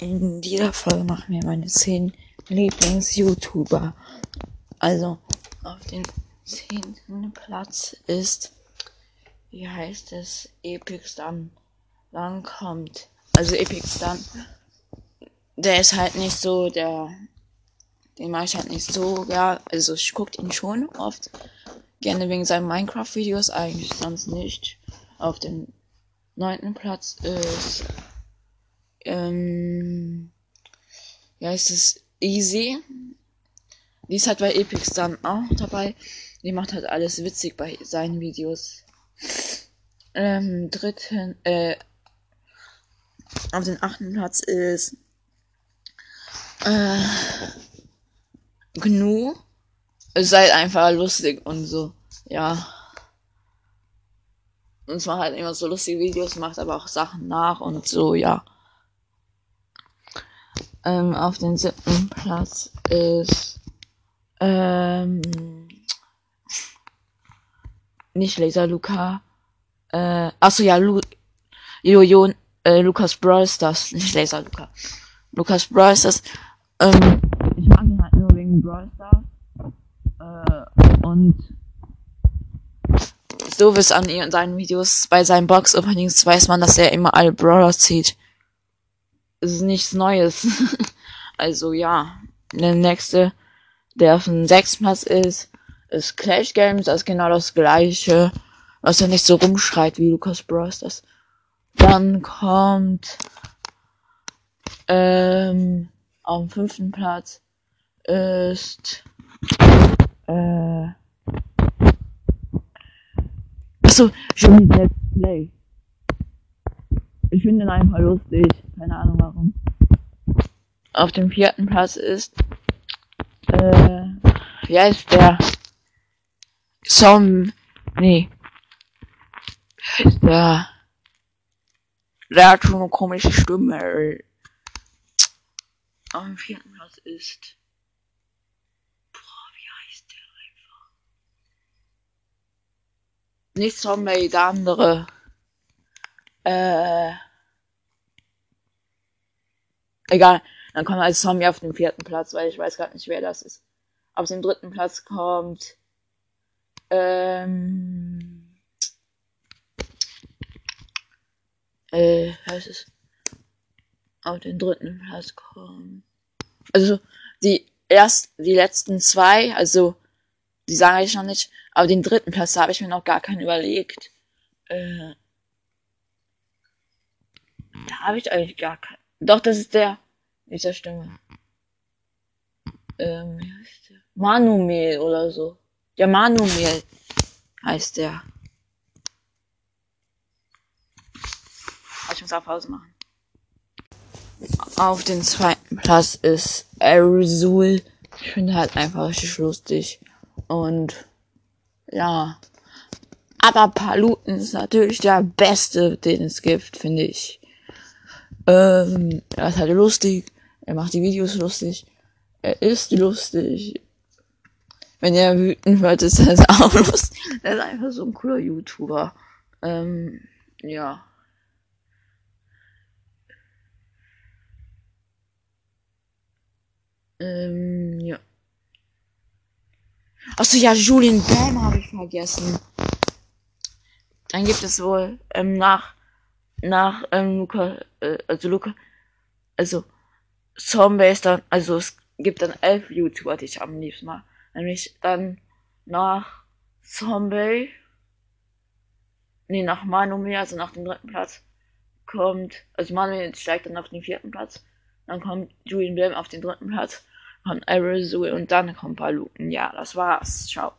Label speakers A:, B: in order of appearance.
A: In dieser Folge machen wir meine 10 Lieblings-YouTuber. Also, auf dem 10. Platz ist, wie heißt es, Epic Stun. Dann kommt, also Epic Stun, der ist halt nicht so, der, den mache ich halt nicht so, ja, also ich gucke ihn schon oft, gerne wegen seinen Minecraft-Videos, eigentlich sonst nicht. Auf dem 9. Platz ist ähm, ja, ist es Easy. Die ist halt bei Epic dann auch dabei. Die macht halt alles witzig bei seinen Videos. Ähm, dritten, äh, auf den achten Platz ist äh, Gnu. Es sei halt einfach lustig und so, ja. Und macht halt immer so lustige Videos, macht aber auch Sachen nach und so, ja. Ähm, auf den siebten Platz ist ähm, nicht Laser Luca. Äh, achso ja, Lu Jojo, äh, Lukas Brawl Stars, nicht Laser Luca. Lukas Brawl Stars. Ähm, ich mag ihn halt nur wegen Brawl Stars. Äh, und so wie es an seinen Videos bei seinen Box Openings weiß man, dass er immer alle Brawler zieht ist nichts Neues. also ja, der nächste, der auf dem sechsten Platz ist, ist Clash Games. Das ist genau das gleiche, was er nicht so rumschreit wie Lucas Bros. Das. Dann kommt ähm, auf dem fünften Platz ist äh, achso, Johnny Let's Play. Ich finde ihn einfach lustig. Keine Ahnung warum. Auf dem vierten Platz ist, äh, wie heißt der? Som, nee. Der? Der hat schon eine komische Stimme. Auf dem vierten Platz ist, boah, wie heißt der einfach? Nicht Zombie, der andere. Äh, egal. Dann kommt als Zombie auf den vierten Platz, weil ich weiß gar nicht, wer das ist. Auf dem dritten Platz kommt, ähm, äh, heißt es? Auf den dritten Platz kommt, also, die erst, die letzten zwei, also, die sage ich noch nicht, aber den dritten Platz habe ich mir noch gar keinen überlegt. Äh, da habe ich eigentlich gar keinen. Doch, das ist der. Dieser Stimme. Ähm, wie heißt der? Manumel oder so. Der Manumel heißt der. Ich muss auf Pause machen. Auf den zweiten Platz ist Arizul. Ich finde halt einfach richtig lustig. Und ja. Aber Paluten ist natürlich der beste, den es gibt, finde ich. Ähm, er ist halt lustig. Er macht die Videos lustig. Er ist lustig. Wenn er wütend wird, ist er auch lustig. Er ist einfach so ein cooler YouTuber. Ähm, ja. Ähm, ja. Achso, ja, Julian Bam habe ich vergessen. Dann gibt es wohl ähm, nach nach ähm, Luca, äh, also Luca, also Zombies dann, also es gibt dann elf YouTuber, die ich am liebsten mag. Nämlich dann nach Zombie, nee, nach Manumi, also nach dem dritten Platz, kommt, also Manumi steigt dann auf den vierten Platz, dann kommt Julian Bam auf den dritten Platz, kommt Arizul und dann kommt Paluten. Ja, das war's. Ciao.